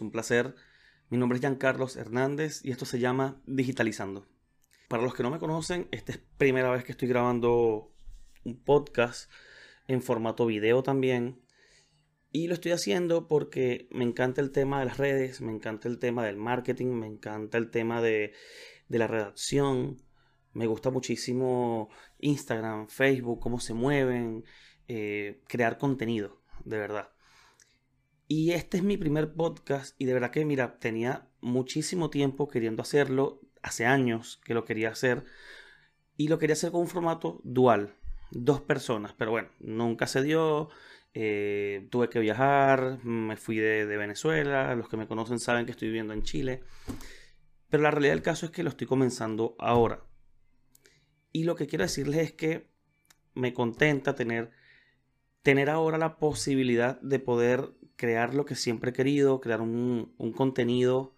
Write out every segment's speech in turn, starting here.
un placer. Mi nombre es Giancarlos Hernández y esto se llama Digitalizando. Para los que no me conocen, esta es primera vez que estoy grabando un podcast en formato video también. Y lo estoy haciendo porque me encanta el tema de las redes, me encanta el tema del marketing, me encanta el tema de, la redacción. Me gusta muchísimo Instagram, Facebook, cómo se mueven, eh, crear contenido, de verdad. Y este es mi primer podcast y de verdad que, mira, tenía muchísimo tiempo queriendo hacerlo hace años que lo quería hacer y lo quería hacer con un formato dual, dos personas, pero bueno, nunca se dio. Eh, tuve que viajar, me fui de, Venezuela, los que me conocen saben que estoy viviendo en Chile, pero la realidad del caso es que lo estoy comenzando ahora. Y lo que quiero decirles es que me contenta tener, tener ahora la posibilidad de poder crear lo que siempre he querido, crear un, un contenido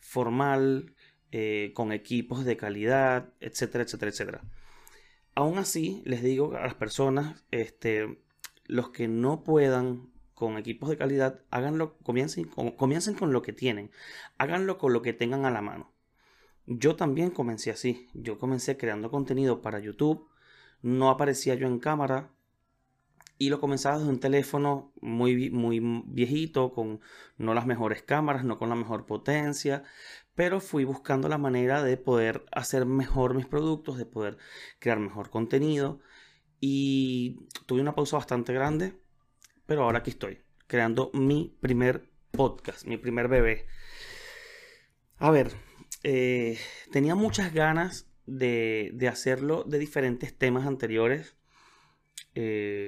formal, eh, con equipos de calidad, etcétera, etcétera, etcétera. Aún así, les digo a las personas, este, los que no puedan con equipos de calidad, háganlo, comiencen, comiencen con lo que tienen, háganlo con lo que tengan a la mano. Yo también comencé así, yo comencé creando contenido para YouTube, no aparecía yo en cámara, y lo comenzaba desde un teléfono muy, muy viejito, con no las mejores cámaras, no con la mejor potencia, pero fui buscando la manera de poder hacer mejor mis productos, de poder crear mejor contenido y tuve una pausa bastante grande, pero ahora aquí estoy, creando mi primer podcast, mi primer bebé. A ver, eh, tenía muchas ganas de, de, hacerlo de diferentes temas anteriores. Eh,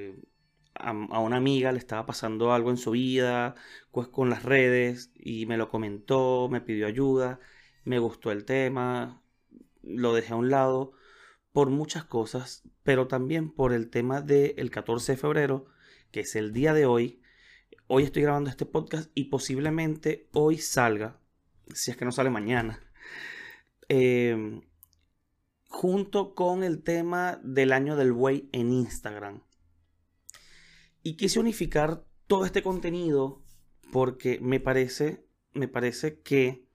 a, una amiga le estaba pasando algo en su vida, pues con las redes, y me lo comentó, me pidió ayuda, me gustó el tema, lo dejé a un lado por muchas cosas, pero también por el tema del 14 de febrero, que es el día de hoy. Hoy estoy grabando este podcast y posiblemente hoy salga, si es que no sale mañana, em, junto con el tema del año del buey en Instagram. Y quise unificar todo este contenido porque me parece, me parece que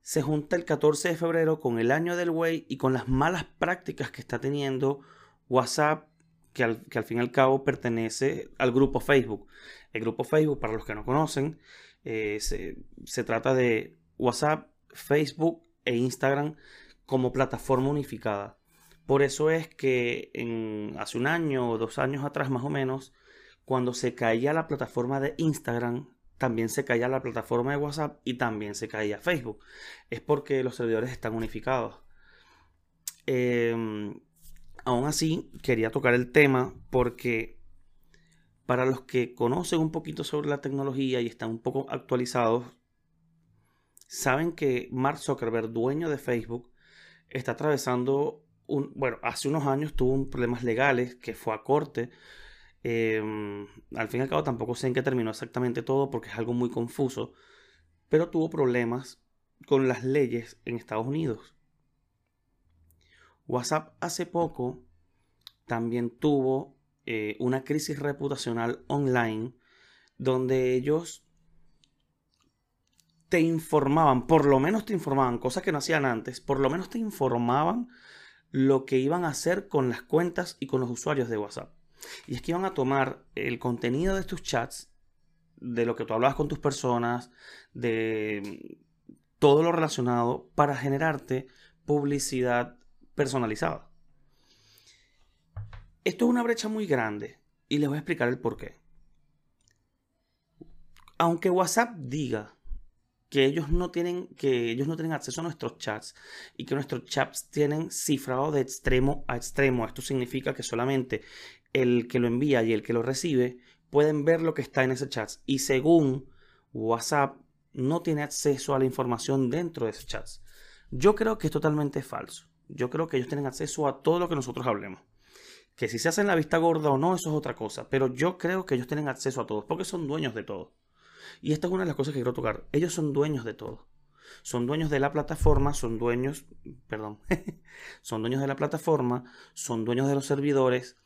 se junta el 14 de febrero con el año del Way y con las malas prácticas que está teniendo WhatsApp, que al, que al fin y al cabo pertenece al grupo Facebook. El grupo Facebook, para los que no conocen, eh, se, se trata de WhatsApp, Facebook e Instagram como plataforma unificada. Por eso es que hace un año o dos años atrás más o menos, cuando se caía la plataforma de Instagram, también se caía la plataforma de WhatsApp y también se caía Facebook. Es porque los servidores están unificados. Em, aún así, quería tocar el tema porque para los que conocen un poquito sobre la tecnología y están un poco actualizados, saben que Mark Zuckerberg, dueño de Facebook, está atravesando bueno, hace unos años tuvo problemas legales que fue a corte. Em, al fin y al cabo tampoco sé en qué terminó exactamente todo porque es algo muy confuso. Pero tuvo problemas con las leyes en Estados Unidos. WhatsApp hace poco también tuvo eh, una crisis reputacional online donde ellos te informaban, por lo menos te informaban, cosas que no hacían antes, por lo menos te informaban lo que iban a hacer con las cuentas y con los usuarios de WhatsApp. Y es que iban a tomar el contenido de tus chats, de lo que tú hablabas con tus personas, de todo lo relacionado para generarte publicidad personalizada. Esto es una brecha muy grande y les voy a explicar el por qué. Aunque WhatsApp diga que ellos no tienen, que ellos no tienen acceso a nuestros chats y que nuestros chats tienen cifrado de extremo a extremo. Esto significa que solamente el que lo envía y el que lo recibe pueden ver lo que está en ese chat. Y según WhatsApp, no tiene acceso a la información dentro de ese chat. Yo creo que es totalmente falso. Yo creo que ellos tienen acceso a todo lo que nosotros hablemos. Que si se hacen la vista gorda o no, eso es otra cosa. Pero yo creo que ellos tienen acceso a todo, porque son dueños de todo. Y esta es una de las cosas que quiero tocar. Ellos son dueños de todo. Son dueños de la plataforma, son dueños, perdón, son dueños de la plataforma, son dueños de los servidores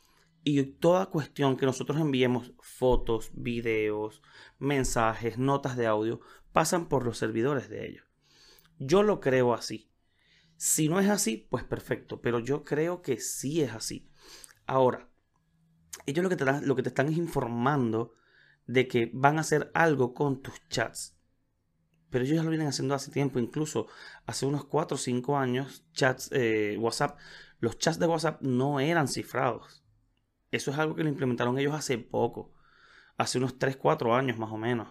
y toda cuestión que nosotros enviemos, fotos, videos, mensajes, notas de audio, pasan por los servidores de ellos. Yo lo creo así. Si no es así, pues perfecto, pero yo creo que sí es así. Ahora, ellos lo que te, lo que te están informando de que van a hacer algo con tus chats. Pero ellos ya lo vienen haciendo hace tiempo, incluso hace unos 4 o 5 años, chats, eh, WhatsApp, los chats de WhatsApp no eran cifrados. Eso es algo que lo implementaron ellos hace poco, hace unos 3, 4 años más o menos.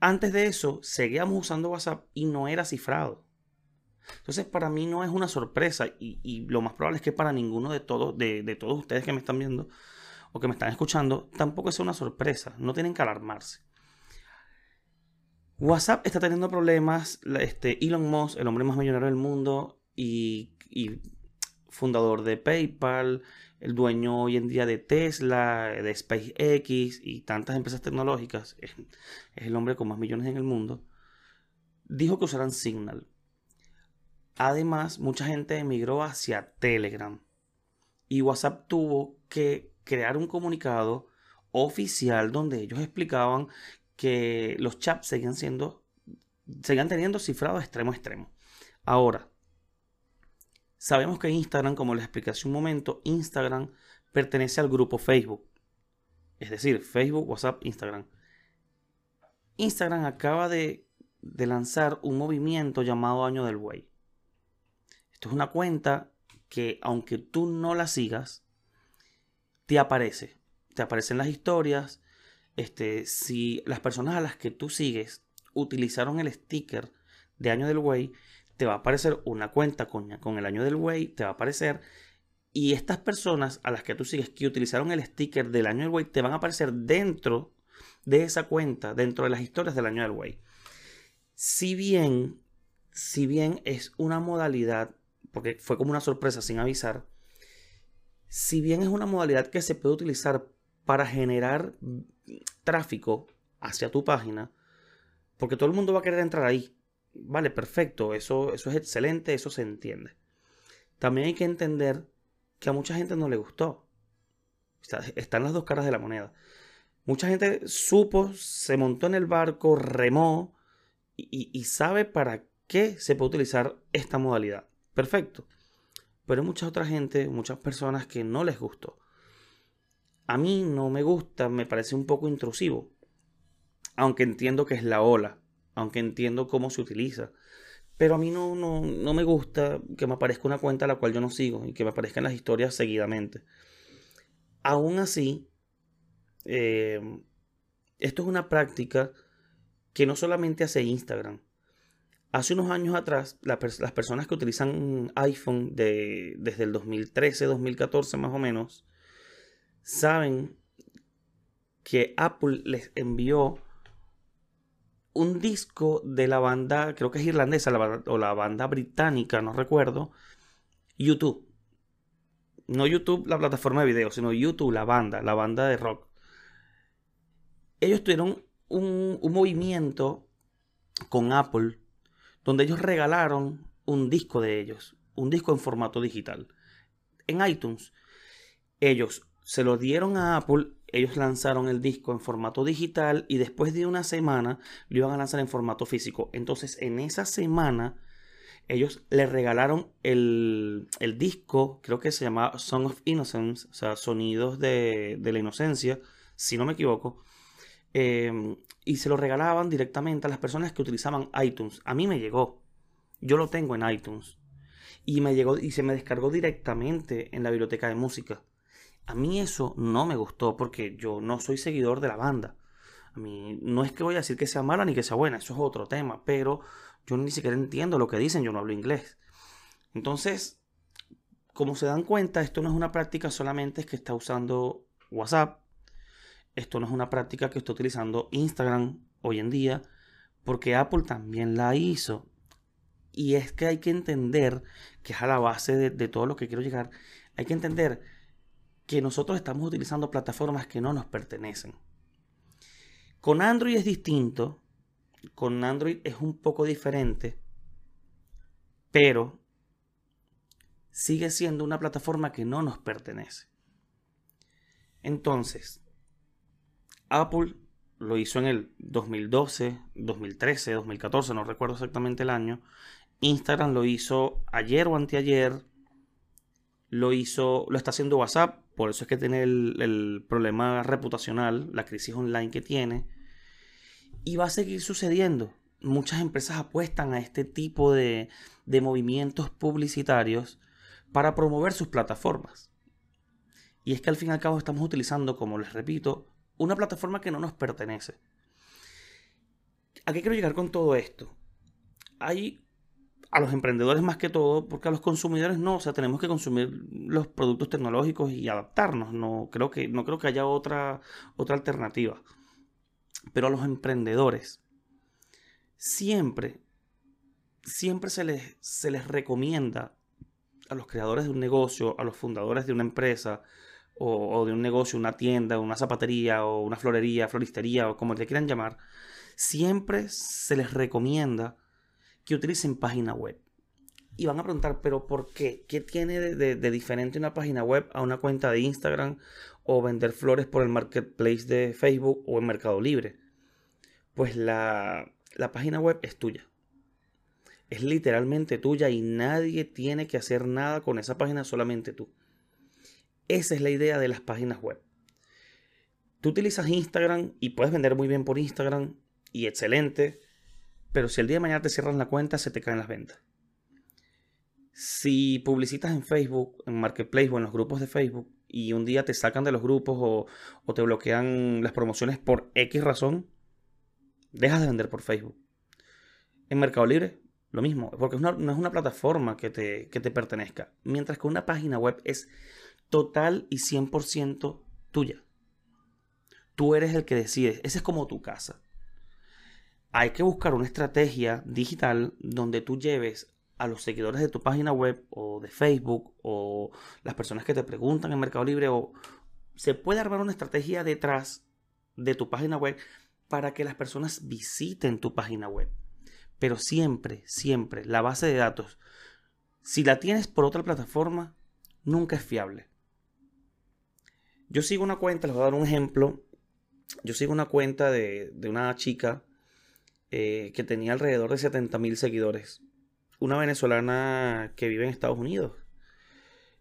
Antes de eso, seguíamos usando WhatsApp y no era cifrado. Entonces, para mí no es una sorpresa y, lo más probable es que para ninguno de todos, de, de todos ustedes que me están viendo o que me están escuchando, tampoco es una sorpresa. No tienen que alarmarse. WhatsApp está teniendo problemas. Este, Elon Musk, el hombre más millonario del mundo y, fundador de PayPal, el dueño hoy en día de Tesla, de SpaceX y tantas empresas tecnológicas, es, el hombre con más millones en el mundo, dijo que usarán Signal. Además, mucha gente emigró hacia Telegram y WhatsApp tuvo que crear un comunicado oficial donde ellos explicaban que los chats seguían siendo, seguían teniendo cifrado extremo a extremo. Ahora, sabemos que Instagram, como les expliqué hace un momento, Instagram pertenece al grupo Facebook. Es decir, Facebook, WhatsApp, Instagram. Instagram acaba de, de lanzar un movimiento llamado Año del Buey. Esto es una cuenta que aunque tú no la sigas, te aparece. Te aparecen las historias, este, si las personas a las que tú sigues utilizaron el sticker de año del Way, te va a aparecer una cuenta con, con el año del Way, te va a aparecer. Y estas personas a las que tú sigues que utilizaron el sticker del año del Way, te van a aparecer dentro de esa cuenta, dentro de las historias del año del Way. Si bien, si bien es una modalidad, porque fue como una sorpresa sin avisar, si bien es una modalidad que se puede utilizar para generar tráfico hacia tu página, porque todo el mundo va a querer entrar ahí. Vale, perfecto, eso, eso es excelente, eso se entiende. También hay que entender que a mucha gente no le gustó. están las dos caras de la moneda. Mucha gente supo, se montó en el barco, remó y, y sabe para qué se puede utilizar esta modalidad. Perfecto. Pero hay mucha otra gente, muchas personas que no les gustó a mí no me gusta, me parece un poco intrusivo. Aunque entiendo que es la ola, aunque entiendo cómo se utiliza. Pero a mí no, no, me gusta que me aparezca una cuenta a la cual yo no sigo y que me aparezcan las historias seguidamente. Aún así, eh, esto es una práctica que no solamente hace Instagram. Hace unos años atrás, las personas que utilizan iPhone de, desde el 2013, 2014 más o menos, saben que Apple les envió un disco de la banda, creo que es irlandesa o la banda británica, no recuerdo, YouTube. No YouTube, la plataforma de video, sino YouTube, la banda, la banda de rock. Ellos tuvieron un, un movimiento con Apple donde ellos regalaron un disco de ellos, un disco en formato digital. En iTunes, ellos se lo dieron a Apple, ellos lanzaron el disco en formato digital y después de una semana lo iban a lanzar en formato físico. Entonces en esa semana ellos le regalaron el, disco, creo que se llamaba Song of Innocence, o sea, Sonidos de, la Inocencia, si no me equivoco. Em, y se lo regalaban directamente a las personas que utilizaban iTunes. A mí me llegó. Yo lo tengo en iTunes. Y me llegó y se me descargó directamente en la biblioteca de música. A mí eso no me gustó porque yo no soy seguidor de la banda. A mí no es que voy a decir que sea mala ni que sea buena, eso es otro tema, pero yo ni siquiera entiendo lo que dicen, yo no hablo inglés. Entonces, como se dan cuenta, esto no es una práctica solamente que está usando WhatsApp, esto no es una práctica que está utilizando Instagram hoy en día, porque Apple también la hizo. Y es que hay que entender, que es a la base de, de todo lo que quiero llegar, hay que entender que nosotros estamos utilizando plataformas que no nos pertenecen. Con Android es distinto, con Android es un poco diferente, pero sigue siendo una plataforma que no nos pertenece. Entonces, Apple lo hizo en el 2012, 2013, 2014, no recuerdo exactamente el año. Instagram lo hizo ayer o anteayer. Lo hizo, lo está haciendo WhatsApp, por eso es que tiene el, problema reputacional, la crisis online que tiene. Y va a seguir sucediendo. Muchas empresas apuestan a este tipo de, de movimientos publicitarios para promover sus plataformas. Y es que al fin y al cabo estamos utilizando, como les repito, una plataforma que no nos pertenece. ¿A qué quiero llegar con todo esto? Hay a los emprendedores más que todo, porque a los consumidores no, o sea, tenemos que consumir los productos tecnológicos y adaptarnos, no creo que, no creo que haya otra, otra alternativa. Pero a los emprendedores, siempre, siempre se les, se les recomienda a los creadores de un negocio, a los fundadores de una empresa, o, de un negocio, una tienda, una zapatería o una florería, floristería o como le quieran llamar, siempre se les recomienda que utilicen página web. Y van a preguntar, pero ¿por qué? ¿Qué tiene de, diferente una página web a una cuenta de Instagram o vender flores por el marketplace de Facebook o en Mercado Libre? Pues la, la página web es tuya. Es literalmente tuya y nadie tiene que hacer nada con esa página, solamente tú. Esa es la idea de las páginas web. Tú utilizas Instagram y puedes vender muy bien por Instagram y excelente, pero si el día de mañana te cierran la cuenta, se te caen las ventas. Si publicitas en Facebook, en Marketplace o en los grupos de Facebook y un día te sacan de los grupos o, te bloquean las promociones por X razón, dejas de vender por Facebook. En Mercado Libre, lo mismo, porque no es una plataforma que te, que te pertenezca. Mientras que una página web es total y 100% tuya. Tú eres el que decides. Esa es como tu casa. Hay que buscar una estrategia digital donde tú lleves a los seguidores de tu página web o de Facebook o las personas que te preguntan en Mercado Libre o se puede armar una estrategia detrás de tu página web para que las personas visiten tu página web. Pero siempre, siempre, la base de datos, si la tienes por otra plataforma, nunca es fiable. Yo sigo una cuenta, les voy a dar un ejemplo. Yo sigo una cuenta de, una chica eh, que tenía alrededor de 70 mil seguidores. Una venezolana que vive en Estados Unidos.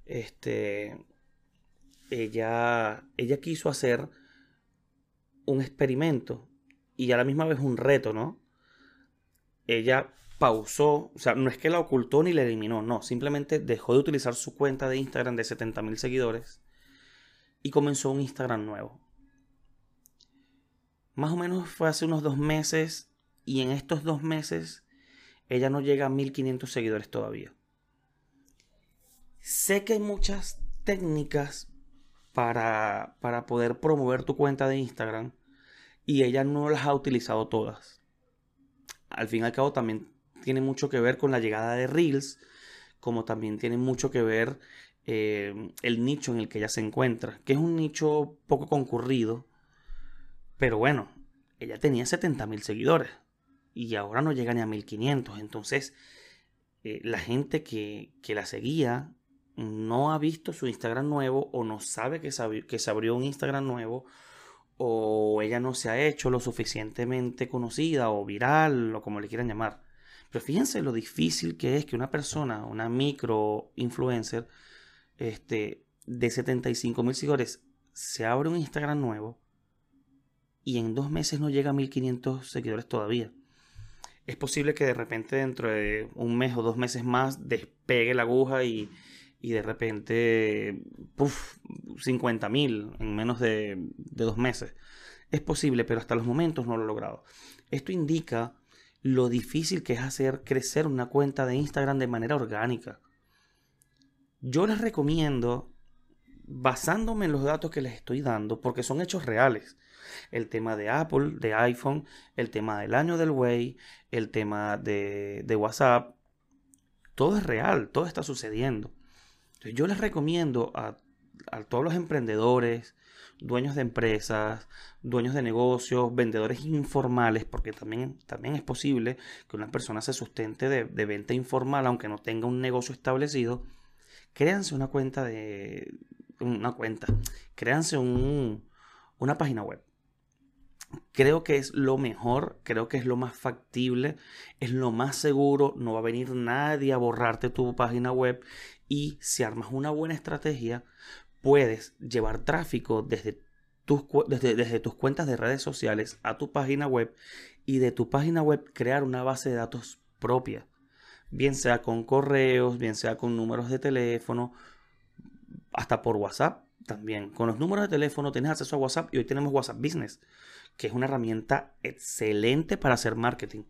Este, ella, ella quiso hacer un experimento y a la misma vez un reto, ¿no? Ella pausó, o sea, no es que la ocultó ni la eliminó, no, simplemente dejó de utilizar su cuenta de Instagram de 70 mil seguidores y comenzó un Instagram nuevo. Más o menos fue hace unos dos meses y en estos dos meses ella no llega a 1500 seguidores todavía. Sé que hay muchas técnicas para, para poder promover tu cuenta de Instagram y ella no las ha utilizado todas. Al fin y al cabo también tiene mucho que ver con la llegada de Reels, como también tiene mucho que ver eh, el nicho en el que ella se encuentra, que es un nicho poco concurrido, pero bueno, ella tenía 70.000 seguidores y ahora no llega ni a 1500, entonces eh, la gente que, la seguía no ha visto su Instagram nuevo o no sabe que que se abrió un Instagram nuevo o ella no se ha hecho lo suficientemente conocida o viral o como le quieran llamar. Pero fíjense lo difícil que es que una persona, una micro influencer, este, de 75 mil seguidores, se abre un Instagram nuevo y en dos meses no llega a 1500 seguidores todavía. Es posible que de repente dentro de un mes o dos meses más despegue la aguja y, de repente, puff, 50 mil en menos de, de dos meses. Es posible, pero hasta los momentos no lo he logrado. Esto indica lo difícil que es hacer crecer una cuenta de Instagram de manera orgánica. Yo les recomiendo, basándome en los datos que les estoy dando, porque son hechos reales, el tema de Apple, de iPhone, el tema del año del Way, el tema de, WhatsApp, todo es real, todo está sucediendo. yo les recomiendo a, a todos los emprendedores, dueños de empresas, dueños de negocios, vendedores informales, porque también, también es posible que una persona se sustente de, de, venta informal, aunque no tenga un negocio establecido, créanse una cuenta de, una cuenta, créanse una página web. Creo que es lo mejor, creo que es lo más factible, es lo más seguro, no va a venir nadie a borrarte tu página web y si armas una buena estrategia, puedes llevar tráfico desde tus, desde, desde tus cuentas de redes sociales a tu página web y de tu página web crear una base de datos propia, bien sea con correos, bien sea con números de teléfono, hasta por WhatsApp también. Con los números de teléfono tienes acceso a WhatsApp y hoy tenemos WhatsApp Business, que es una herramienta excelente para hacer marketing.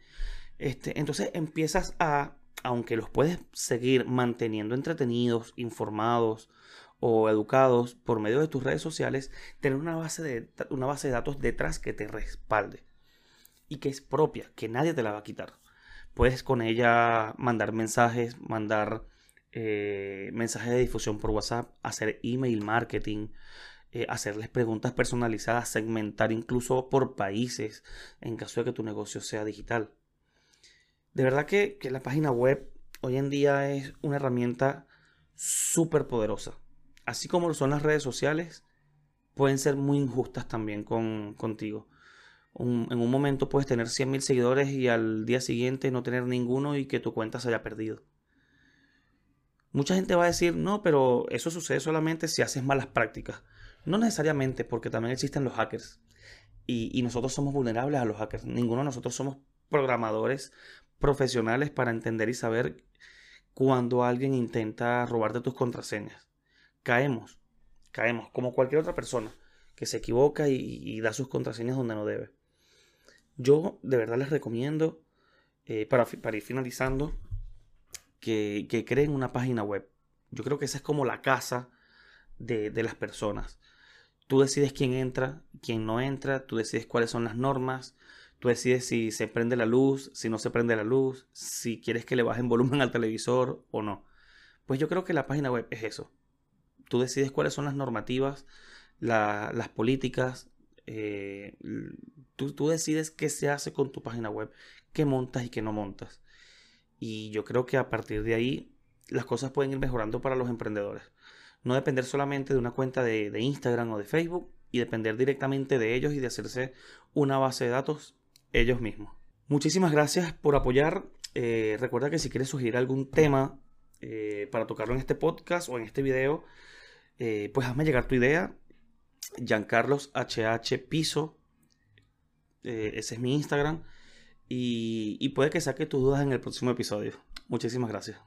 Este, entonces empiezas a, aunque los puedes seguir manteniendo entretenidos, informados o educados por medio de tus redes sociales, tener una base de, una base de datos detrás que te respalde y que es propia, que nadie te la va a quitar. Puedes con ella mandar mensajes, mandar eh, mensajes de difusión por WhatsApp, hacer email marketing, eh, hacerles preguntas personalizadas, segmentar incluso por países en caso de que tu negocio sea digital. De verdad que, la página web hoy en día es una herramienta súper poderosa. Así como lo son las redes sociales, pueden ser muy injustas también con, contigo. En un momento puedes tener 100.000 seguidores y al día siguiente no tener ninguno y que tu cuenta se haya perdido. Mucha gente va a decir, no, pero eso sucede solamente si haces malas prácticas. No necesariamente, porque también existen los hackers. Y, nosotros somos vulnerables a los hackers. Ninguno de nosotros somos programadores profesionales para entender y saber cuando alguien intenta robarte tus contraseñas. Caemos, caemos, como cualquier otra persona que se equivoca y, da sus contraseñas donde no debe. Yo de verdad les recomiendo, eh, para, para ir finalizando, que, creen una página web. Yo creo que esa es como la casa de, las personas. Tú decides quién entra, quién no entra, tú decides cuáles son las normas, tú decides si se prende la luz, si no se prende la luz, si quieres que le bajen volumen al televisor o no. Pues yo creo que la página web es eso. Tú decides cuáles son las normativas, las políticas, eh, tú, tú, decides qué se hace con tu página web, qué montas y qué no montas. Y yo creo que a partir de ahí las cosas pueden ir mejorando para los emprendedores. No depender solamente de una cuenta de, Instagram o de Facebook y depender directamente de ellos y de hacerse una base de datos ellos mismos. Muchísimas gracias por apoyar. Eh, recuerda que si quieres sugerir algún tema eh, para tocarlo en este podcast o en este video, pues hazme llegar tu idea. Giancarlos HH Piso. ese es mi Instagram y, puede que saque tus dudas en el próximo episodio. Muchísimas gracias.